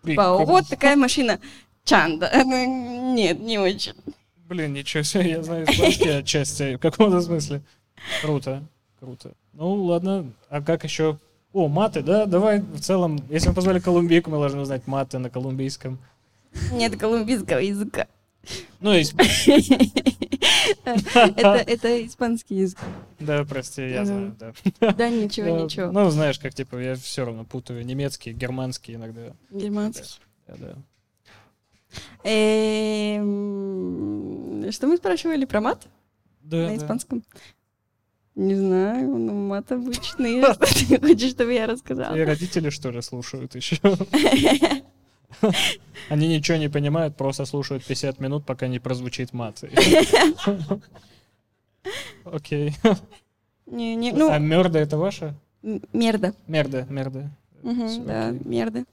Прикол. вот такая машина. Чанда. Нет, не очень. Блин, ничего себе, я знаю испанский отчасти, в каком-то смысле. Круто, круто. Ну, ладно, а как еще? О, маты, да? Давай, в целом, если мы позвали колумбийку, мы должны узнать маты на колумбийском. Нет колумбийского языка. Ну, есть... Это, испанский язык. Да, прости, я знаю, да. Да, ничего, ничего. Ну, знаешь, как, типа, я все равно путаю немецкий, германский иногда. Германский. Да. Эм, Что мы спрашивали про мат Да, на испанском? Не знаю, ну мат обычный. Что ты хочешь, чтобы я рассказала? И родители, что ли, слушают еще? Они ничего не понимают, просто слушают 50 минут, пока не прозвучит мат. Окей. Не, не, А ну, мерда это ваша? мерда. Мерда, мерда. Да, окей. мерда.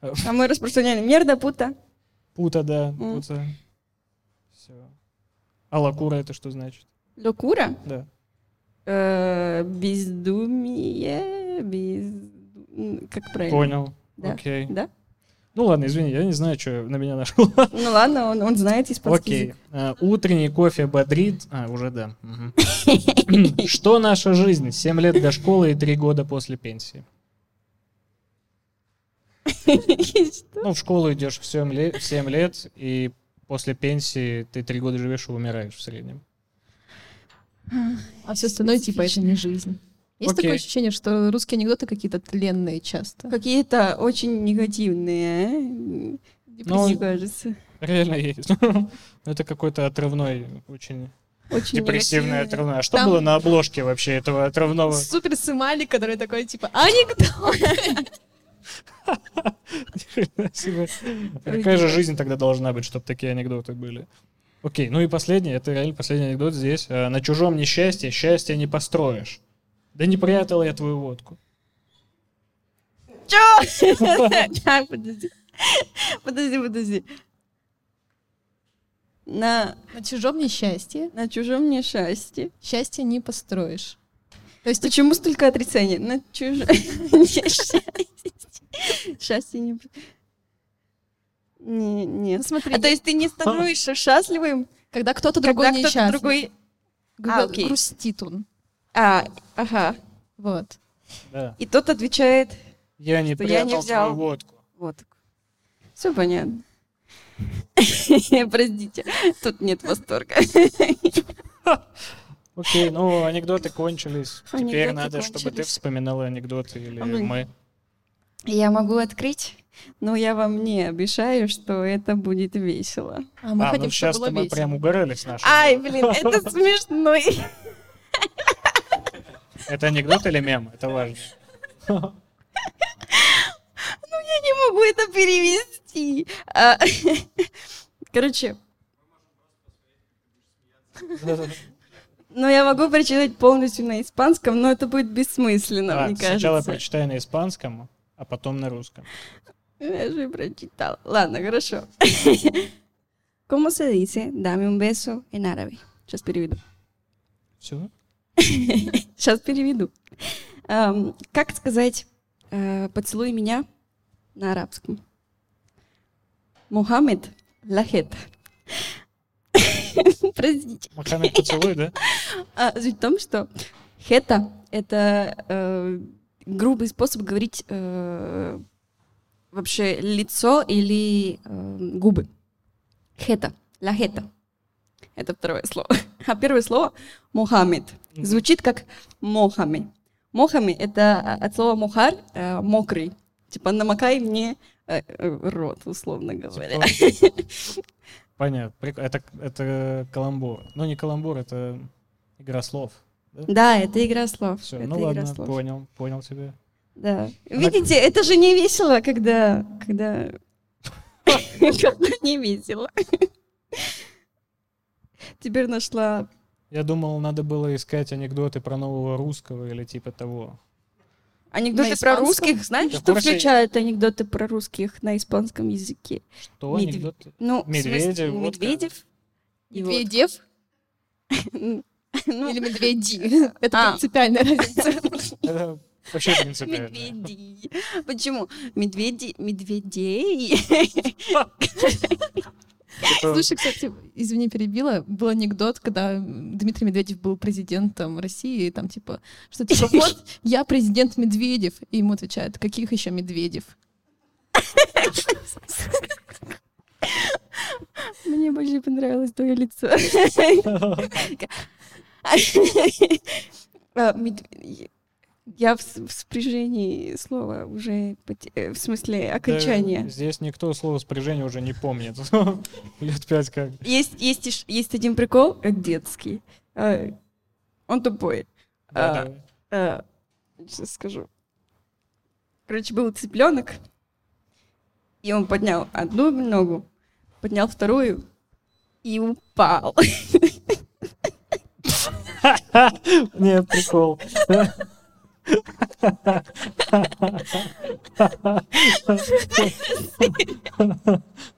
А, А мы распространяли мерда, пута. Пута, да, пута. Все. А лакура это что значит? Локура. Да. Э, Бездумие. Без... Как правильно? Понял. Да. Окей. Да? Ну ладно, извини, я не знаю, что на меня нашло. Ну ладно, он, он знает испанский Окей. язык. А, Утренний кофе бодрит. А, уже да. Что наша жизнь? Семь лет до школы и три года после пенсии. Ну, в школу идешь в 7 лет, в 7 лет, и после пенсии ты три года живешь и умираешь в среднем. А все остальное, типа, это не жизнь. Есть Окей. такое ощущение, что русские анекдоты какие-то тленные часто. Какие-то очень негативные, а? Ну, мне кажется. Реально есть. Ну, Это какой-то отрывной, очень Очень депрессивный негативные. отрывной. А что Там- было на обложке вообще этого отрывного? Супер сымали, который такой, типа, анекдот! Какая же жизнь тогда должна быть, чтобы такие анекдоты были? Окей, ну и последний, это реально последний анекдот здесь. Э, На чужом несчастье счастье не построишь. Да не прятал я твою водку. Чё? Подожди. Подожди, подожди. На, На чужом несчастье на чужом несчастье. счастье не построишь. То есть, Почему столько отрицания? На чужом несчастье. Счастье не... Не, ну, нет. смотри, А то есть ты не становишься счастливым, когда кто-то другой когда кто-то другой... А, грустит он. А, ага. Вот. Да. И тот отвечает, Я не Что я не прятал взял. водку. вот. Все понятно. Простите, тут нет восторга. Окей, ну анекдоты кончились. Теперь надо, чтобы ты вспоминала анекдоты или мы. Я могу открыть, но я вам не обещаю, что это будет весело. А мы а, хотим, ну чтобы сейчас было мы весело. прям угорали с нашим. Ай, блин, это смешно. Это анекдот или мем? Это важно. Я не могу это перевести. А, Короче, ну я могу прочитать полностью на испанском, но это будет бессмысленно, А, мне сначала кажется. прочитай на испанском, а потом на русском. Я же прочитала. Ладно, хорошо. ¿Cómo se dice dame un beso en árabe? Сейчас переведу. Все? Сейчас переведу. Ам, как сказать э, поцелуй меня на арабском? Мухаммед Лахет. Простите. Мухаммед поцелуй, да? А, суть в том, что хета — это э, грубый способ говорить э, вообще лицо или э, губы. Хета, ла хета. Это второе слово. А первое слово Мухаммед. Звучит как Мохами. Мохами — это от слова мухар, э, мокрый. Типа намокай мне э, э, рот, условно говоря. Типа, Понятно. Прик- Это, это каламбур. Ну, не каламбур, это игра слов. Да, это игра слов. Все, это ну ладно, слов. понял, понял тебя. Да. Видите, это же не весело. Когда... когда не весело. Теперь нашла... Я думал, надо было искать анекдоты про нового русского или типа того. Анекдоты про русских. Знаешь, что курсе? включают анекдоты про русских на испанском языке? Что Медведь. анекдоты? Ну, в смысле, Медведев, Медведев. Медведев Ну, или медведи? Это А. принципиальная разница. Это вообще принципиально. Медведи. Почему? Медведи, медведей. Это- Слушай, кстати, извини, перебила. Был анекдот, когда Дмитрий Медведев был президентом России, и там типа, что типа, вот, я президент Медведев. И ему отвечают, каких еще Медведев? Мне больше понравилось твое лицо. Я в в спряжении слова уже, э, в смысле Да, окончания. Здесь никто слово спряжение уже не помнит. Лет пять как. Есть, есть, есть один прикол, э, детский. А, Он тупой. Да, А, да. Сейчас скажу. Короче, был цыпленок, и он поднял одну ногу, поднял вторую и упал. Нет, прикол.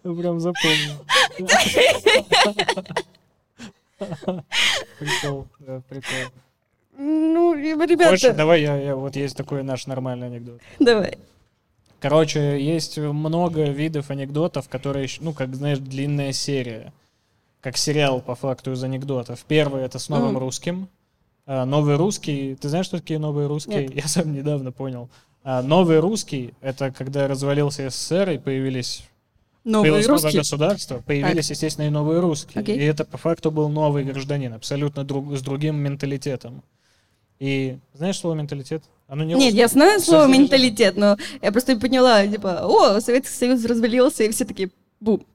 Прям запомнил. Прикол, да, прикол. Ну, и, Хочешь, ребята, давай я, я- вот есть такой наш нормальный анекдот. давай. Короче, есть много видов анекдотов, которые, ну, как знаешь, длинная серия. Как сериал, по факту, из анекдотов. Первый — это с новым Мгм. русским. А, новый русский... Ты знаешь, что такие новые русские? Нет. Я сам недавно понял. А, новый русский — это когда развалился СССР и появились... Новый появилось новое русский. государство, появились, естественно, и новые русские. Окей. И это, по факту, был новый гражданин, абсолютно друг, с другим менталитетом. И знаешь слово «менталитет»? Оно не Нет, русское. я знаю слово не менталитет, но я просто не поняла, типа, о, Советский Союз развалился, и все такие, бум,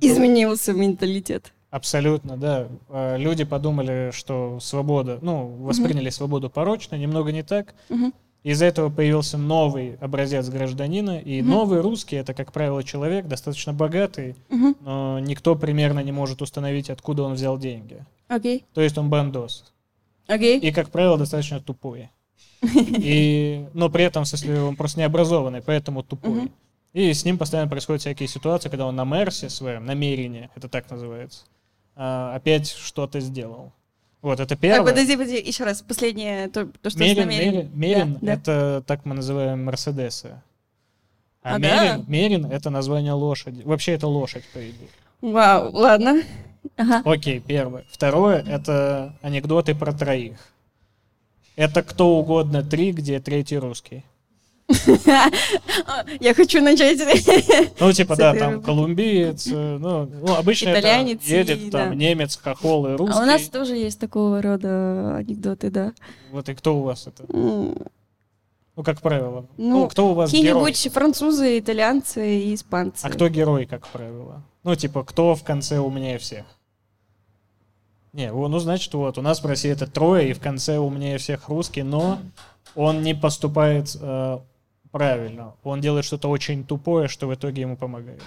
изменился менталитет. Абсолютно, да. Э, Люди подумали, что свобода, ну, восприняли свободу порочно, немного не так. Мгм. Из-за этого появился новый образец гражданина, и Мгм. новый русский это, как правило, человек достаточно богатый, Мгм. но никто примерно не может установить, откуда он взял деньги. Окей, То есть он бандос. окей. И, как правило, достаточно тупой. И, но при этом, смысле, он просто необразованный, поэтому тупой. Мгм. И с ним постоянно происходят всякие ситуации, когда он на Мерсе своем, намерение, это так называется, а, опять что-то сделал. Вот, это Так, первое. подожди, подожди, еще раз, последнее, то, то что Мерин, намерением. Мерин, Мерин Да, да. это так мы называем Мерседесы. А, А, Мерин, да? Мерин это название лошади. Вообще это лошадь, по идее. Вау, ладно. Ага. Окей, первое. Второе это анекдоты про троих. Это кто угодно три, где третий русский. Я хочу начать. Ну, типа, да, там колумбиец, э, ну, ну, обычно это едет там немец, хохол и русский. А у нас тоже есть такого рода анекдоты, да. Вот и кто у вас это? М, Ну, как правило. Ну, Ну, кто у вас герой? Какие-нибудь французы, итальянцы и испанцы. А кто герой, как правило? Ну, типа, кто в конце умнее всех? Не, ну, значит, вот, у нас в России это трое, и в конце умнее всех русский, но он не поступает э, правильно. Он делает что-то очень тупое, что в итоге ему помогает.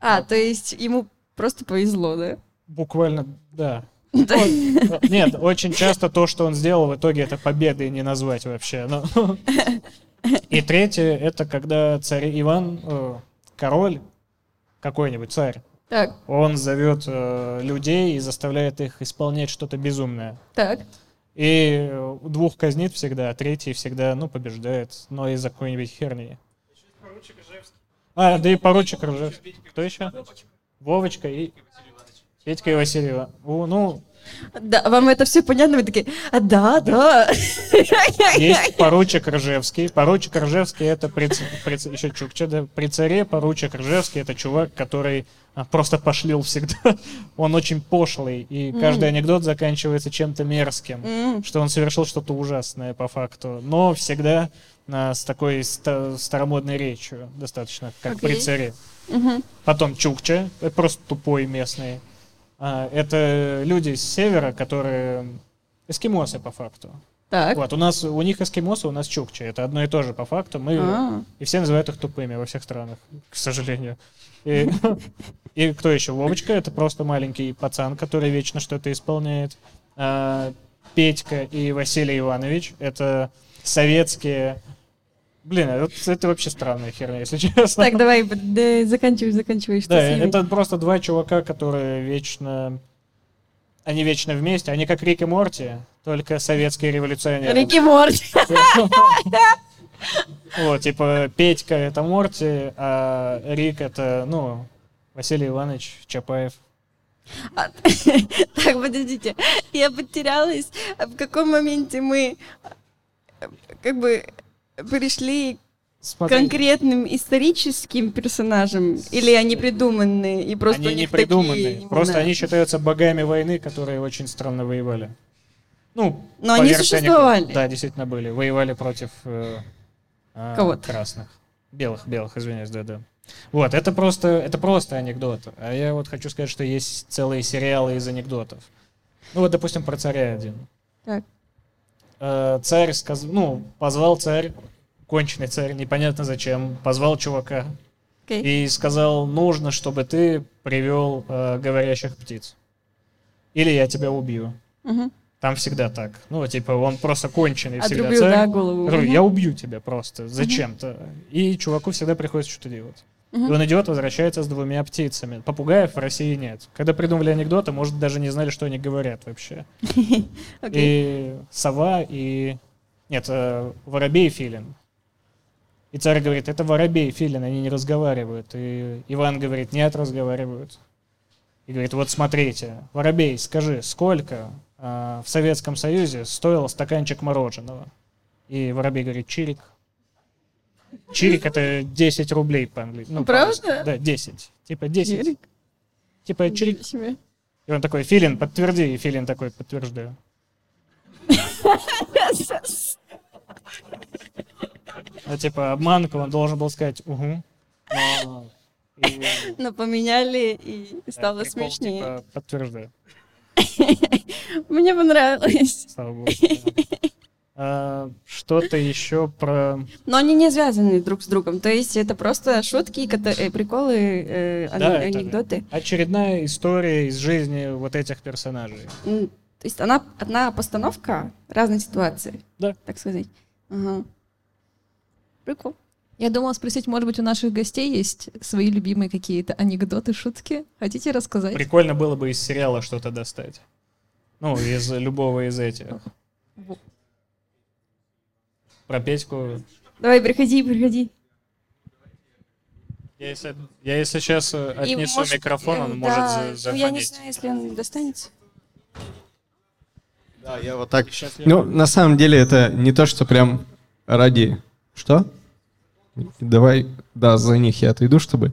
А, то есть ему просто повезло, да? Буквально, да. Нет, очень часто то, что он сделал, в итоге это победой не назвать вообще. но- И третье, это когда царь Иван, э, король, какой-нибудь царь, Так, он зовет э, людей и заставляет их исполнять что-то безумное. так. И двух казнит всегда, а третий всегда, ну, побеждает, но из-за какой-нибудь херни. А, да и поручик Ржевский. Кто еще? Вовочка и... Петька и Васильева. Ну, Да, вам это все понятно? Вы такие, а, да, да. есть поручик Ржевский. Поручик Ржевский это при, при еще Чукча, да, при царе поручик Ржевский это чувак, который а, просто пошлил всегда. Он очень пошлый, и каждый анекдот заканчивается чем-то мерзким. М, что он совершил что-то ужасное по факту, но всегда а, с такой ста- старомодной речью, достаточно, как при Окей. царе. мгм. Потом Чукча, это просто тупой местный. А, это люди с севера, которые эскимосы по факту. Так. Вот, у нас, у них эскимосы, у нас чукча. Это одно и то же по факту. Мы, А. и все называют их тупыми во всех странах, к сожалению. И, и кто еще? Вовочка, это просто маленький пацан, который вечно что-то исполняет. А, Петька и Василий Иванович, это советские... Блин, это, это вообще странная херня, если честно. Так, давай, да, заканчивай, заканчивай. Что Да, это просто два чувака, которые вечно... Они вечно вместе, они как Рик и Морти, только советские революционеры. Рики Морти. Вот, типа, Петька это Морти, а Рик это, ну, Василий Иванович Чапаев. А, Так, подождите, я потерялась. А В каком моменте мы э, как бы пришли Смотри, конкретным историческим персонажам? Или они придуманные и просто они не них такие просто они считаются богами войны, которые очень странно воевали. Ну, Но они существовали. анекдота. Да, действительно были. Воевали против э, а, Кого-то. красных. Белых, белых, извиняюсь, да-да. Вот, это просто, это просто анекдот. А я вот хочу сказать, что есть целые сериалы из анекдотов. Ну вот, допустим, про царя один. Так. Э, царь сказ... ну, позвал царь, конченый царь, непонятно зачем, позвал чувака Окей. и сказал, нужно, чтобы ты привел э, говорящих птиц. Или я тебя убью. Мгм. Там всегда так. Ну, типа, он просто конченый всегда Отрубил, царь. да, голову. Я убью тебя просто зачем-то. И чуваку всегда приходится что-то делать. Мгм. И он идет, возвращается с двумя птицами. Попугаев в России нет. Когда придумали анекдоты, может, даже не знали, что они говорят вообще. И сова, и... Нет, э, воробей и филин. И царь говорит, это воробей и филин, они не разговаривают. И Иван говорит, нет, разговаривают. И говорит, вот смотрите, воробей, скажи, сколько а, в Советском Союзе стоил стаканчик мороженого? И воробей говорит, чирик. Чирик это 10 рублей по-английски. Ну, Правда? по-русски. Да, 10. Типа 10. Чирик? Типа чирик. И он такой, Филин, подтверди. И Филин такой, подтверждаю. А типа обманка, он должен был сказать угу. Но- и, Но поменяли и да, стало прикол, смешнее. типа, подтверждаю, Мне понравилось. слава богу. Что-то еще про... Но они не связаны друг с другом. То есть это просто шутки, э, приколы, э, Да, это анекдоты. Очередная история из жизни вот этих персонажей. То есть она одна постановка разной ситуации. Да. Так сказать. Ага. Прикол. Я думала спросить, может быть, у наших гостей есть свои любимые какие-то анекдоты, шутки? Хотите рассказать? Прикольно было бы из сериала что-то достать. Ну, из любого из этих. Про Петьку. Давай, приходи, приходи. Я если, я если сейчас И отнесу может, микрофон, э, он да, может за- Ну, я не зафонить. знаю, если он достанется. Да, я вот так. Сейчас я- Ну, на самом деле, это не то, что прям ради... Что? Давай, да, за них я отойду, чтобы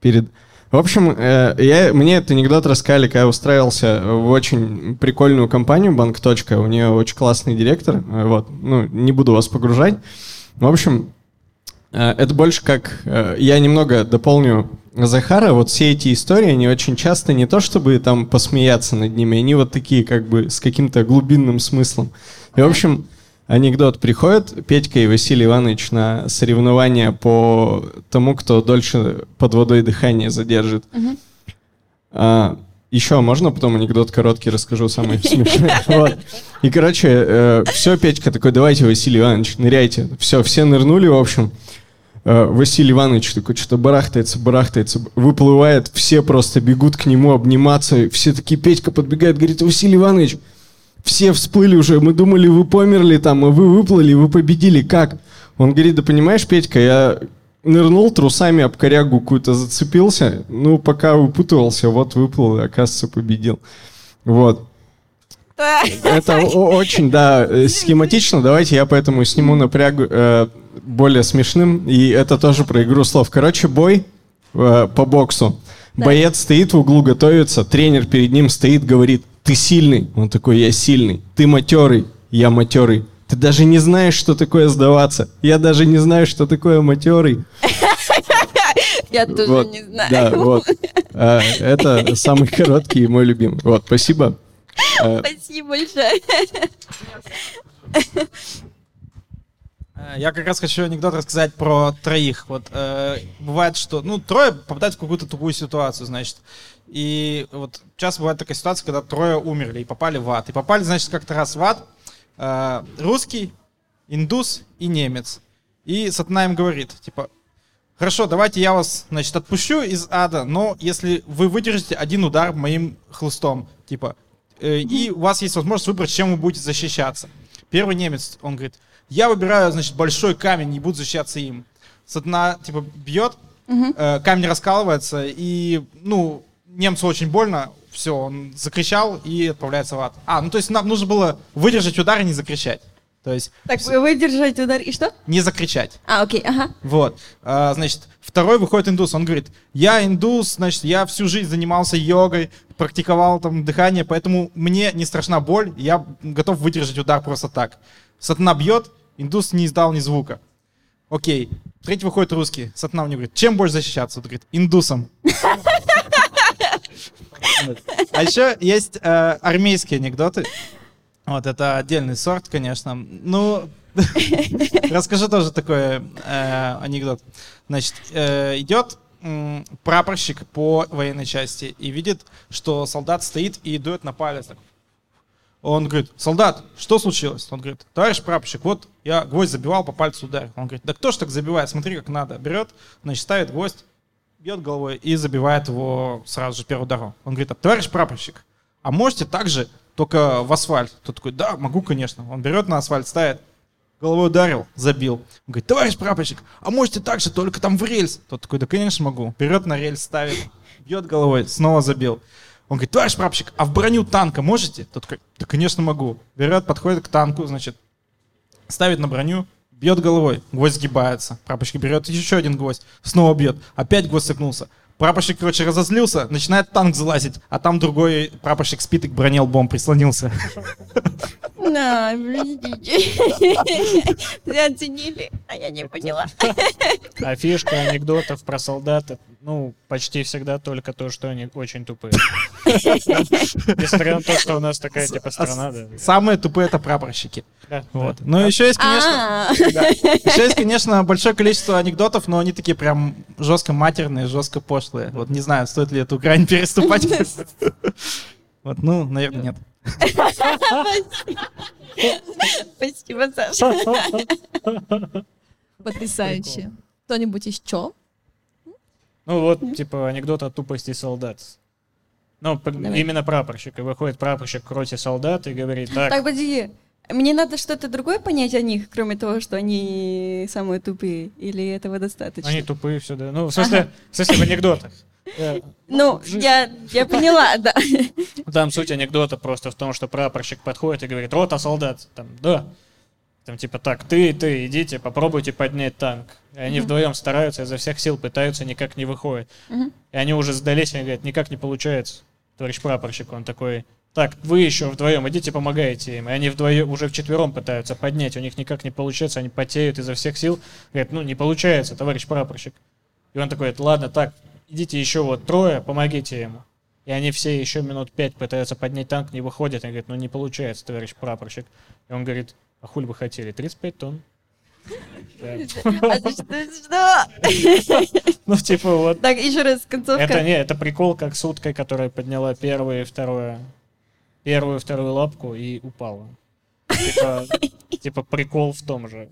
перед... В общем, э, я, мне этот анекдот рассказали, когда я устраивался в очень прикольную компанию «Банк. Точка». У нее очень классный директор. э, Вот, ну, не буду вас погружать. В общем, э, это больше как... Я немного дополню Захара. Вот все эти истории, они очень часто не то, чтобы там посмеяться над ними, они вот такие как бы с каким-то глубинным смыслом. И, в общем, анекдот. Приходят Петька и Василий Иванович на соревнования по тому, кто дольше под водой дыхание задержит. А, еще можно потом анекдот короткий расскажу, самый смешной. Вот. И, короче, все, Петька такой, давайте, Василий Иванович, ныряйте. Все, все нырнули, в общем. Э, Василий Иванович такой что-то барахтается, барахтается, выплывает, все просто бегут к нему обниматься, все такие, Петька подбегает, говорит, Василий Иванович, все всплыли уже, мы думали, вы померли там, а вы выплыли, вы победили, как? Он говорит, да понимаешь, Петька, я нырнул трусами об корягу какую-то зацепился, ну, пока выпутывался, вот выплыл, и, оказывается, победил. Вот. Это очень, да, э, схематично. Давайте я поэтому сниму напряг э, более смешным. И это тоже про игру слов. Короче, бой э, по боксу. Боец стоит в углу, готовится. Тренер перед ним стоит, говорит, ты сильный. Он такой, я сильный. Ты матерый. Я матерый. Ты даже не знаешь, что такое сдаваться. Я даже не знаю, что такое матерый. Я тоже Вот, не знаю. Да, вот. А, Это самый короткий и мой любимый. Вот, спасибо. А, Спасибо большое. Э, Я как раз хочу анекдот рассказать про троих. Вот э, бывает, что ну трое попадают в какую-то тупую ситуацию, значит. И вот часто бывает такая ситуация, когда трое умерли и попали в ад. И попали, значит, как-то раз в ад э, русский, индус и немец. И сатана им говорит, типа, хорошо, давайте я вас, значит, отпущу из ада, но если вы выдержите один удар моим хлыстом, типа, э, и у вас есть возможность выбрать, чем вы будете защищаться. Первый немец, он говорит, я выбираю, значит, большой камень, не буду защищаться им. Сатана, типа, бьет, э, камень раскалывается, и, ну, немцу очень больно, все, он закричал и отправляется в ад. А, ну, то есть нам нужно было выдержать удар и не закричать. То есть Так, вы выдержать удар и что? не закричать. А, окей, ага. Вот. А, значит, второй выходит индус. Он говорит, я индус, значит, я всю жизнь занимался йогой, практиковал там дыхание, поэтому мне не страшна боль, я готов выдержать удар просто так. Сатана бьет, индус не издал ни звука. Окей. Третий выходит русский. Сатана у него говорит, чем больше защищаться? Он говорит, индусом. А еще есть э, армейские анекдоты. Вот, это отдельный сорт, конечно. Ну, расскажу тоже такой э, анекдот. Значит, э, идет прапорщик по военной части и видит, что солдат стоит и дует на палец. Он говорит, солдат, что случилось? Он говорит, товарищ прапорщик, вот я гвоздь забивал, по пальцу ударил. Он говорит, да кто ж так забивает, смотри, как надо. Берет, значит, ставит гвоздь, бьет головой и забивает его сразу же первый ударом. Он говорит, «А, товарищ прапорщик, а можете также только в асфальт? Тот такой, да, могу, конечно. Он берет на асфальт, ставит, головой ударил, забил. Он говорит, товарищ прапорщик, а можете также только там в рельс? Тот такой, да, конечно, могу. Берет на рельс, ставит, бьет головой, снова забил. Он говорит, товарищ прапорщик, а в броню танка можете? Тот такой, да, конечно, могу. Берет, подходит к танку, значит, ставит на броню, бьет головой, гвоздь сгибается. Прапорщик берет еще один гвоздь, снова бьет, опять гвоздь согнулся. Прапорщик, короче, разозлился, начинает танк залазить, а там другой прапорщик спит и к броне лбом прислонился. На, подождите. Оценили, а я не поняла. А фишка анекдотов про солдат, это, ну, почти всегда только то, что они очень тупые. Несмотря на то, что у нас такая, типа, страна, да. Самые тупые это прапорщики. Да, Вот. Ну, еще есть, конечно, А, еще есть, конечно, большое количество анекдотов, но они такие прям жестко матерные, жестко пошлые. Вот не знаю, стоит ли эту грань переступать. Вот, ну, наверное, нет. Спасибо, Саша. Потрясающе. Кто-нибудь еще? Ну вот, типа, анекдот о тупости солдат. Ну, Давай. именно прапорщик. И выходит прапорщик к роте солдат и говорит, так, Так, подожди. Мне надо что-то другое понять о них, кроме того, что они самые тупые, или этого достаточно? они тупые все, да. Ну, в смысле, в смысле, в анекдотах. Э, Ну, я, я поняла, да. Там суть анекдота просто в том, что прапорщик подходит и говорит, рота солдат. Там, да. Там типа так, ты и ты, идите, попробуйте поднять танк. И они вдвоем стараются, изо всех сил пытаются, никак не выходит. Мгм. И они уже сдались, и говорят, никак не получается. Товарищ прапорщик, он такой, так, вы еще вдвоем, идите, помогайте им. И они вдвоем, уже вчетвером пытаются поднять, у них никак не получается, они потеют изо всех сил. Говорят, ну не получается, товарищ прапорщик. И он такой, ладно, так, идите еще вот трое, помогите ему. И они все еще минут пять пытаются поднять танк, не выходят. И говорит, ну не получается, товарищ прапорщик. И он говорит, а хуль вы хотели? 35 тонн. А? Ну, типа, вот. Так, еще раз, концовка. Это не, это прикол, как с уткой, которая подняла первую и вторую, первую и вторую лапку и упала. Типа, типа прикол в том же,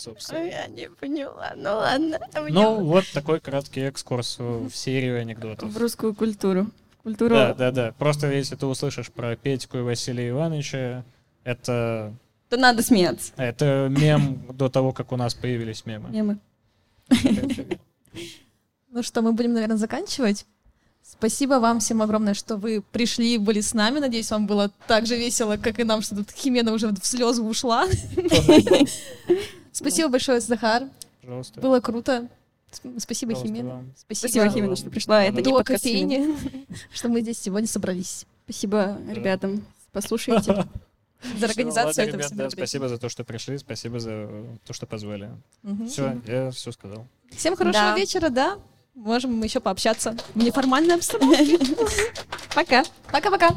собственно. Я не поняла, ну ладно. Мне Ну, вот такой краткий экскурс в серию анекдотов. В русскую культуру. Культуру... Да, да, да. Просто если ты услышишь про Петьку и Василия Ивановича, это, То надо смеяться. это мем до того, как у нас появились мемы. Мемы. Ну что, мы будем, наверное, заканчивать. Спасибо вам всем огромное, что вы пришли, были с нами. Надеюсь, вам было так же весело, как и нам, что тут Химена уже в слезы ушла. Спасибо большое, Захар. Пожалуйста. Было круто. Спасибо, Пожалуйста, Химена. вам. Спасибо, Химена, что пришла. Это До кофейни, что мы здесь сегодня собрались. Спасибо ребятам. Послушайте. За организацию этого всего да, спасибо за то, что пришли, спасибо за то, что позвали. Все, я все сказал. Всем хорошего Да. вечера, да? Можем еще пообщаться в неформальной обстановке. Пока. Пока-пока.